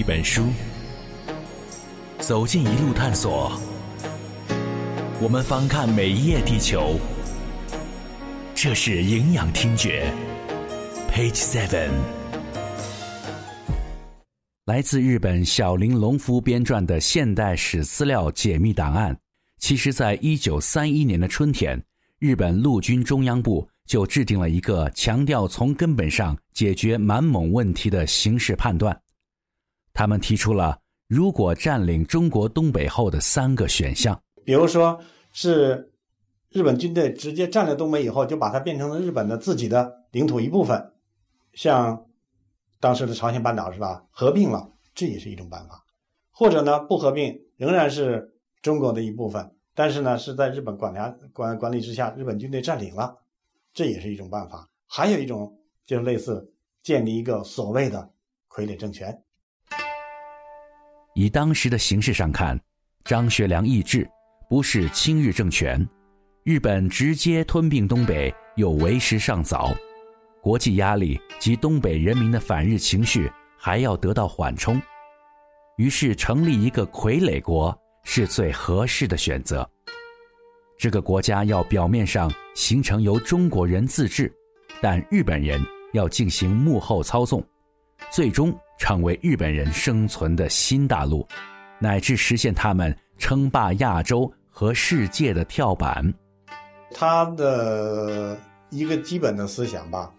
一本书，走进一路探索。我们翻看每一页地球，这是营养听觉。Page Seven，来自日本小林隆夫编撰的现代史资料解密档案。其实，在一九三一年的春天，日本陆军中央部就制定了一个强调从根本上解决满蒙问题的形势判断。他们提出了如果占领中国东北后的三个选项，比如说是日本军队直接占领东北以后，就把它变成了日本的自己的领土一部分，像当时的朝鲜半岛是吧？合并了，这也是一种办法。或者呢，不合并，仍然是。中国的一部分，但是呢，是在日本管辖管管理之下，日本军队占领了，这也是一种办法。还有一种就是类似建立一个所谓的傀儡政权。以当时的形势上看，张学良意志不是亲日政权，日本直接吞并东北又为时尚早，国际压力及东北人民的反日情绪还要得到缓冲，于是成立一个傀儡国。是最合适的选择。这个国家要表面上形成由中国人自治，但日本人要进行幕后操纵，最终成为日本人生存的新大陆，乃至实现他们称霸亚洲和世界的跳板。他的一个基本的思想吧，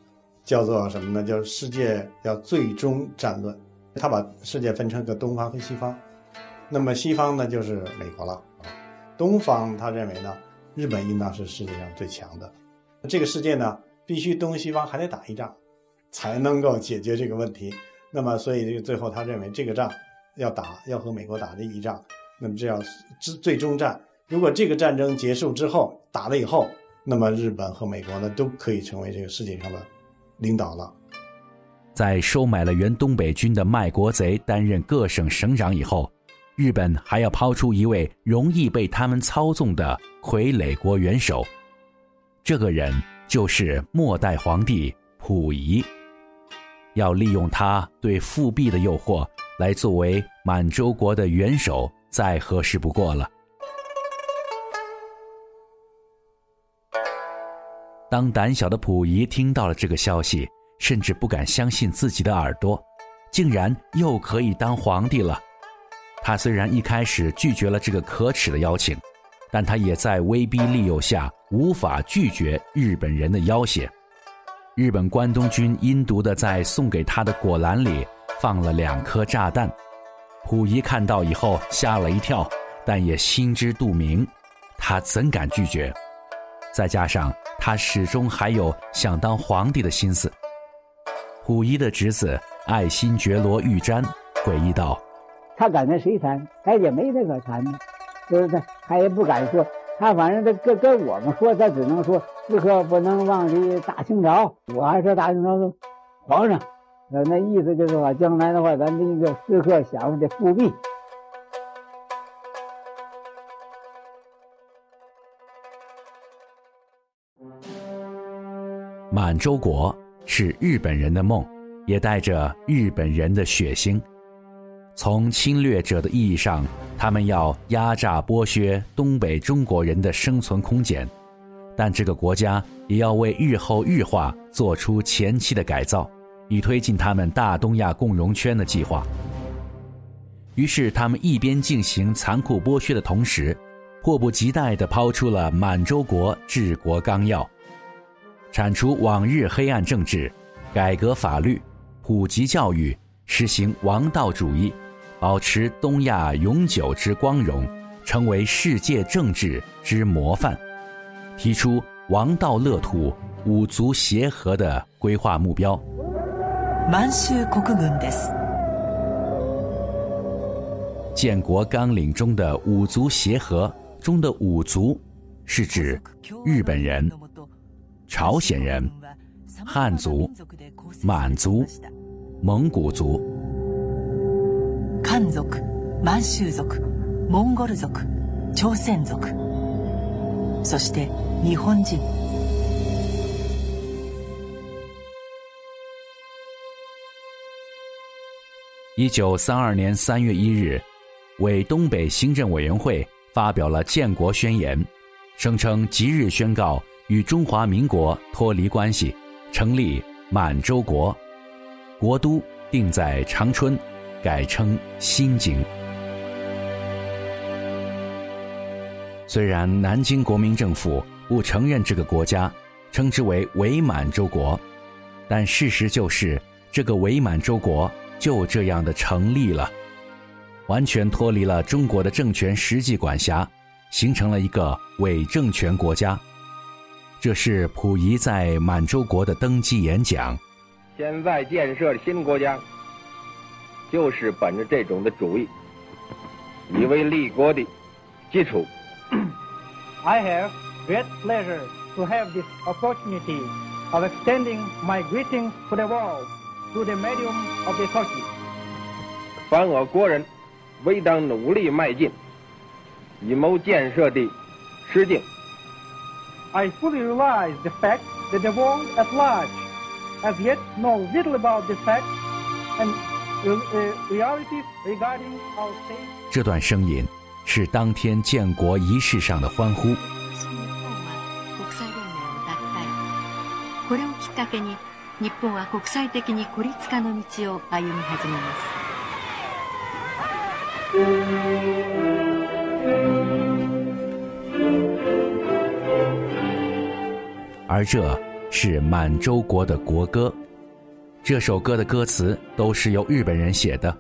叫做什么呢？叫世界要最终战论。他把世界分成个东方和西方。那么西方呢，就是美国了。东方他认为呢，日本应当是世界上最强的。这个世界呢，必须东西方还得打一仗，才能够解决这个问题。那么，所以最后他认为这个仗要打，要和美国打这一仗。那么这样最最终战，如果这个战争结束之后打了以后，那么日本和美国呢都可以成为这个世界上的领导了。在收买了原东北军的卖国贼担任各省省长以后。日本还要抛出一位容易被他们操纵的傀儡国元首，这个人就是末代皇帝溥仪。要利用他对复辟的诱惑来作为满洲国的元首，再合适不过了。当胆小的溥仪听到了这个消息，甚至不敢相信自己的耳朵，竟然又可以当皇帝了。他虽然一开始拒绝了这个可耻的邀请，但他也在威逼利诱下无法拒绝日本人的要挟。日本关东军阴毒地在送给他的果篮里放了两颗炸弹。溥仪看到以后吓了一跳，但也心知肚明，他怎敢拒绝？再加上他始终还有想当皇帝的心思。溥仪的侄子爱新觉罗玉瞻诡异道。他敢跟谁谈？他也没那个谈，就是他，他也不敢说。他反正他跟跟我们说，他只能说时刻不能忘记大清朝。我还说大清朝的皇上，那那意思就是说，将来的话，咱这个时刻想着复辟。满洲国是日本人的梦，也带着日本人的血腥。从侵略者的意义上，他们要压榨剥削东北中国人的生存空间，但这个国家也要为日后日化做出前期的改造，以推进他们大东亚共荣圈的计划。于是，他们一边进行残酷剥削的同时，迫不及待地抛出了满洲国治国纲要，铲除往日黑暗政治，改革法律，普及教育，实行王道主义。保持东亚永久之光荣，成为世界政治之模范，提出王道乐土五族协和的规划目标。满洲国軍です。建国纲领中的五族协和中的五族，是指日本人、朝鲜人、汉族、满族、蒙古族。汉族、満州族、モンゴル族、朝鮮族、 そして日本人。 一九三二年三月一日，为东北行政委员会发表了建国宣言，声称即日宣告与中华民国脱离关系，成立满洲国，国都定在长春，改称新京。 虽然南京国民政府不承认这个国家，称之为伪满洲国，但事实就是这个伪满洲国就这样的成立了，完全脱离了中国的政权实际管辖，形成了一个伪政权国家。这是溥仪在满洲国的登基演讲。现在建设新国家，就是本着这种的主义，以为立国的基础。I have great pleasure to have this opportunity of extending my greetings to the world through the medium of the Turkey. 凡我国人，唯当努力迈进，以谋建设的实境。I fully realize the fact that the world at large as yet know little about this fact and uh, realities regarding our state. 这段声音 是当天建国仪式上的欢呼。これをきっかけに日本は国際的に孤立化の道を歩み始めます。而这是满洲国的国歌。这首歌的歌词都是由日本人写的。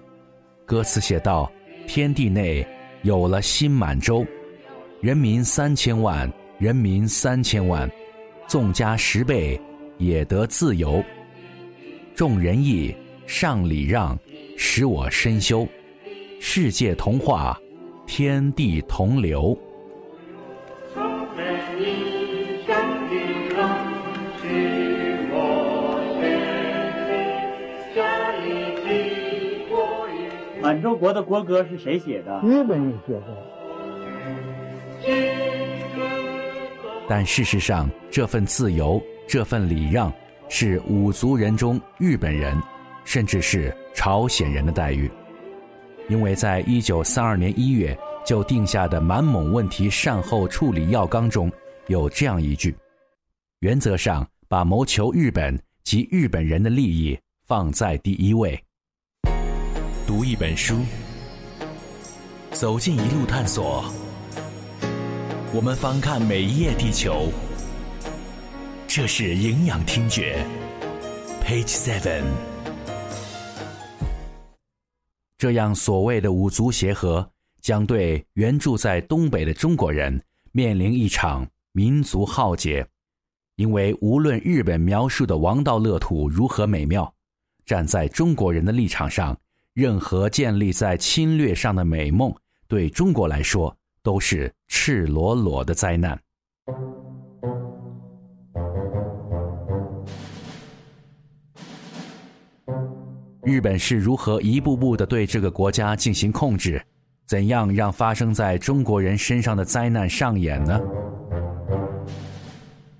歌词写道：“天地内 有了新满洲，人民三千万，人民三千万，纵加十倍。”也得自由，重仁义，上礼让，使我深修，世界同化，天地同流。满洲国的国歌是谁写的？日本人写的。但事实上，这份自由。这份礼让是五族人中日本人，甚至是朝鲜人的待遇，因为在一九三二年一月就定下的满蒙问题善后处理要纲中有这样一句：原则上把谋求日本及日本人的利益放在第一位。读一本书，走进一路探索，我们翻看每一页地球。这是营养听觉，Page Seven。这样所谓的五族协和，将对原住在东北的中国人面临一场民族浩劫，因为无论日本描述的王道乐土如何美妙，站在中国人的立场上，任何建立在侵略上的美梦，对中国来说都是赤裸裸的灾难。日本是如何一步步的对这个国家进行控制？怎样让发生在中国人身上的灾难上演呢？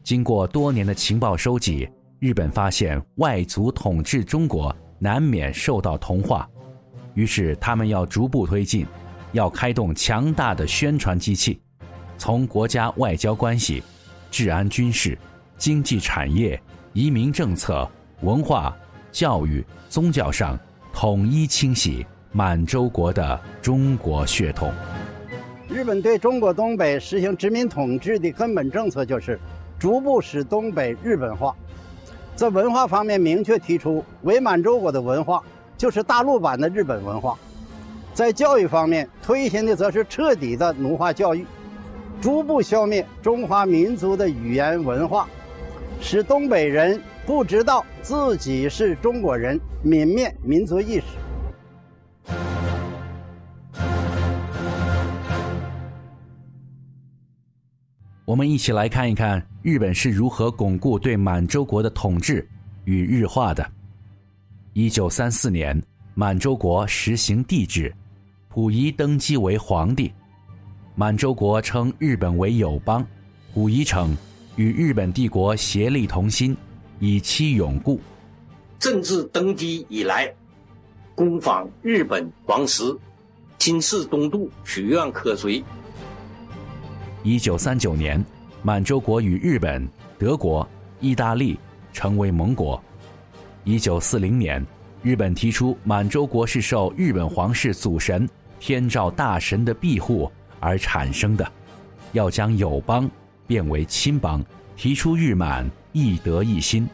经过多年的情报收集，日本发现外族统治中国难免受到同化，于是他们要逐步推进，要开动强大的宣传机器，从国家外交关系、治安、军事、经济产业、移民政策、文化。教育、宗教上统一清洗满洲国的中国血统。日本对中国东北实行殖民统治的根本政策就是逐步使东北日本化。在文化方面，明确提出伪满洲国的文化就是大陆版的日本文化；在教育方面，推行的则是彻底的奴化教育，逐步消灭中华民族的语言文化，使东北人。不知道自己是中国人，泯灭民族意识。我们一起来看一看日本是如何巩固对满洲国的统治与日化的。一九三四年，满洲国实行帝制，溥仪登基为皇帝。满洲国称日本为友邦，溥仪称与日本帝国协力同心。以期永固。政治登基以来，攻防日本王室，金世东渡，许愿可随。一九三九年，满洲国与日本、德国、意大利成为盟国。一九四零年，日本提出满洲国是受日本皇室祖神天照大神的庇护而产生的，要将友邦变为亲邦，提出日满一德一心。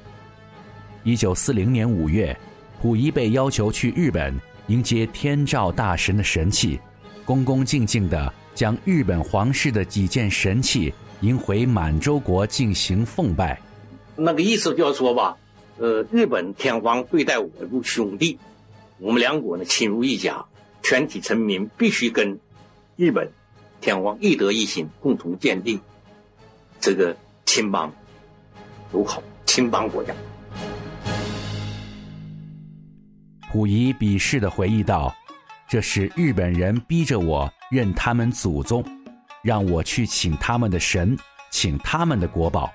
一九四零年五月，溥仪被要求去日本迎接天照大神的神器，恭恭敬敬地将日本皇室的几件神器迎回满洲国进行奉拜。那个意思就是说吧。呃，日本天皇对待我如兄弟，我们两国呢亲如一家，全体臣民必须跟日本天皇一德一心，共同建立这个亲邦友好亲邦国家。溥仪鄙视的回忆道：“这是日本人逼着我认他们祖宗，让我去请他们的神，请他们的国宝。”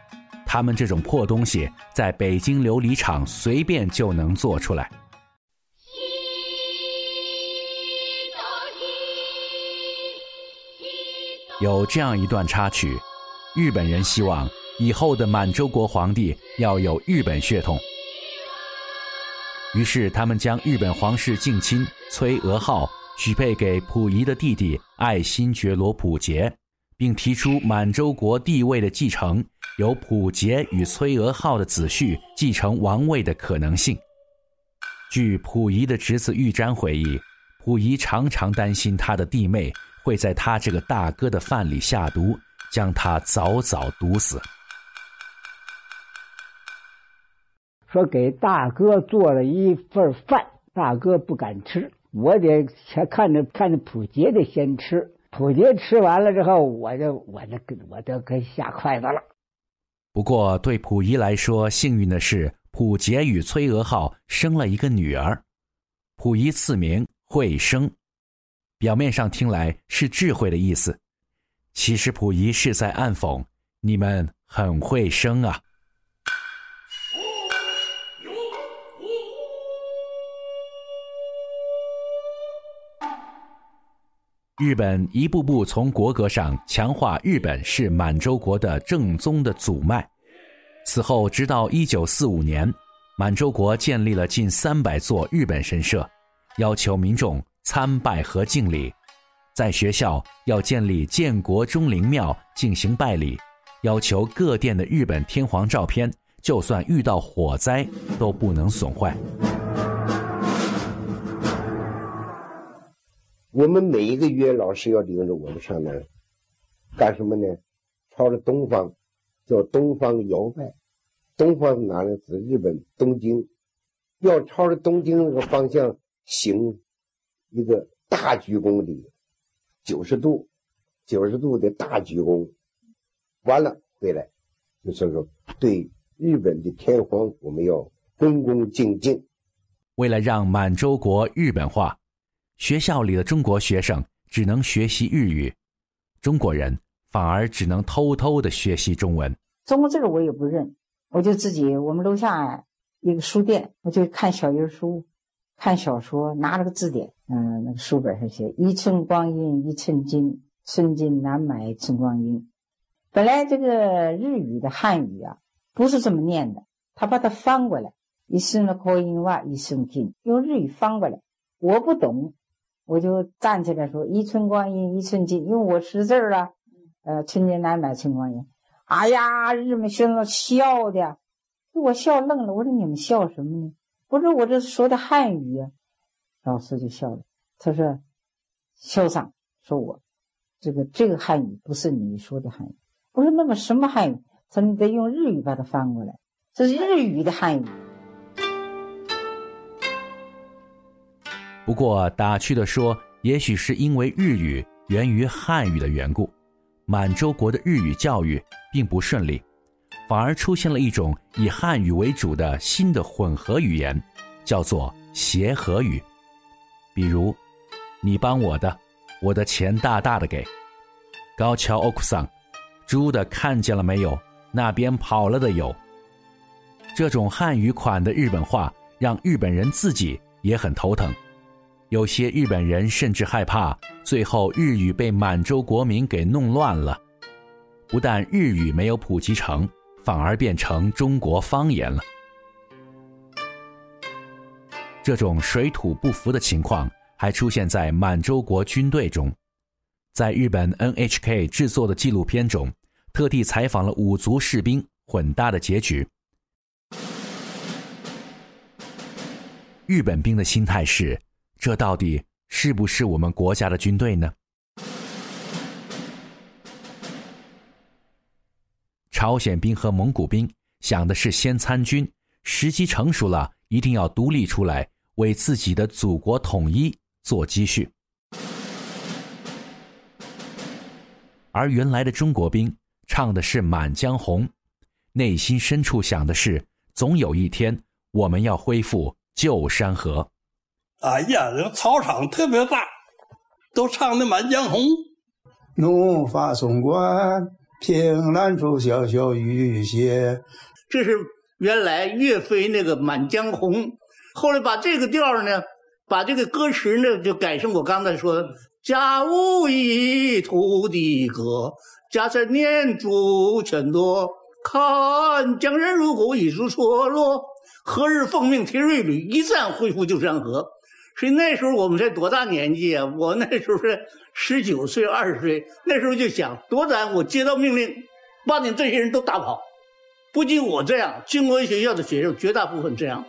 他们这种破东西，在北京琉璃厂随便就能做出来。有这样一段插曲：日本人希望以后的满洲国皇帝要有日本血统，于是他们将日本皇室近亲崔娥浩许配给溥仪的弟弟爱新觉罗溥杰。并提出满洲国地位的继承由溥杰与崔娥浩的子婿继承王位的可能性。据溥仪的侄子玉瞻回忆，溥仪常常担心他的弟妹会在他这个大哥的饭里下毒，将他早早毒死。说给大哥做了一份饭，大哥不敢吃，我得先看着看着溥杰得先吃。溥杰吃完了之后，我就我就我都该下筷子了。不过对溥仪来说，幸运的是，溥杰与崔娥浩生了一个女儿，溥仪赐名惠生。表面上听来是智慧的意思，其实溥仪是在暗讽你们很会生啊。日本一步步从国格上强化日本是满洲国的正宗的祖脉。此后，直到一九四五年，满洲国建立了近三百座日本神社，要求民众参拜和敬礼。在学校要建立建国钟灵庙进行拜礼，要求各殿的日本天皇照片，就算遇到火灾都不能损坏。我们每一个月，老师要领着我们上那儿干什么呢？朝着东方，叫东方摇摆。东方是哪里？指日本东京。要朝着东京那个方向行一个大鞠躬礼，九十度，九十度的大鞠躬。完了回来，就是说对日本的天皇，我们要恭恭敬敬。为了让满洲国日本化。学校里的中国学生只能学习日语，中国人反而只能偷偷的学习中文。中国字我也不认，我就自己我们楼下一个书店，我就看小人书，看小说，拿了个字典，嗯，那个书本上写“一寸光阴一寸金，寸金难买寸光阴”。本来这个日语的汉语啊，不是这么念的，他把它翻过来，“一寸光阴哇，一寸金”，用日语翻过来，我不懂。我就站起来说：“一寸光阴一寸金，因为我识字儿啊。呃，寸金难买寸光阴。哎呀，日本学生笑的，给我笑愣了。我说你们笑什么呢？不是我这说的汉语啊。老师就笑了，他说：“校长说我这个这个汉语不是你说的汉语。”我说：“那么什么汉语？”他说：“你得用日语把它翻过来，这是日语的汉语。”不过打趣的说，也许是因为日语源于汉语的缘故，满洲国的日语教育并不顺利，反而出现了一种以汉语为主的新的混合语言，叫做协和语。比如，你帮我的，我的钱大大的给。高桥欧库桑，猪的看见了没有？那边跑了的有。这种汉语款的日本话，让日本人自己也很头疼。有些日本人甚至害怕，最后日语被满洲国民给弄乱了。不但日语没有普及成，反而变成中国方言了。这种水土不服的情况还出现在满洲国军队中。在日本 NHK 制作的纪录片中，特地采访了五族士兵混搭的结局。日本兵的心态是：这到底是不是我们国家的军队呢？朝鲜兵和蒙古兵想的是先参军，时机成熟了，一定要独立出来，为自己的祖国统一做积蓄。而原来的中国兵唱的是《满江红》，内心深处想的是，总有一天我们要恢复旧山河。哎呀，这个操场特别大，都唱的《满江红》。怒发冲冠。凭栏处潇潇雨歇，这是原来岳飞那个《满江红》，后来把这个调呢，把这个歌词呢就改成我刚才说的“家无一土地歌，家山念珠全多，看江山如虎一树错落，何日奉命提锐旅，一战恢复旧山河。”所以那时候我们才多大年纪啊？我那时候是十九岁、二十岁，那时候就想，多咱我接到命令，把你这些人都打跑。不仅我这样，军官学校的学生绝大部分这样。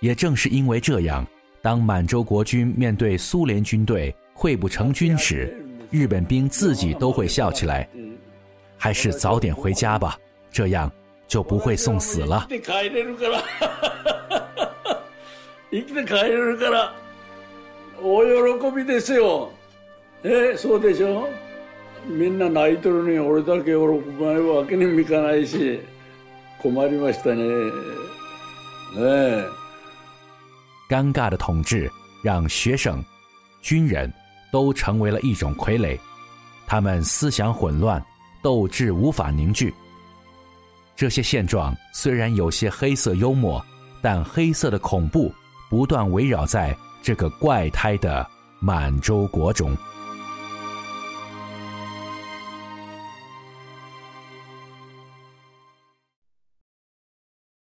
也正是因为这样，当满洲国军面对苏联军队会不成军时，日本兵自己都会笑起来。还是早点回家吧，这样。就不会送死了。生きて帰れるから。生きて帰れるから。大喜びですよ。え、そうでしょみんな泣いてるのに俺だけ喜ばないわけにもいかないし、困りましたね。ね尴尬的统治让学生、军人都成为了一种傀儡，他们思想混乱，斗志无法凝聚。 这些现状虽然有些黑色幽默，但黑色的恐怖不断围绕在这个怪胎的满洲国中。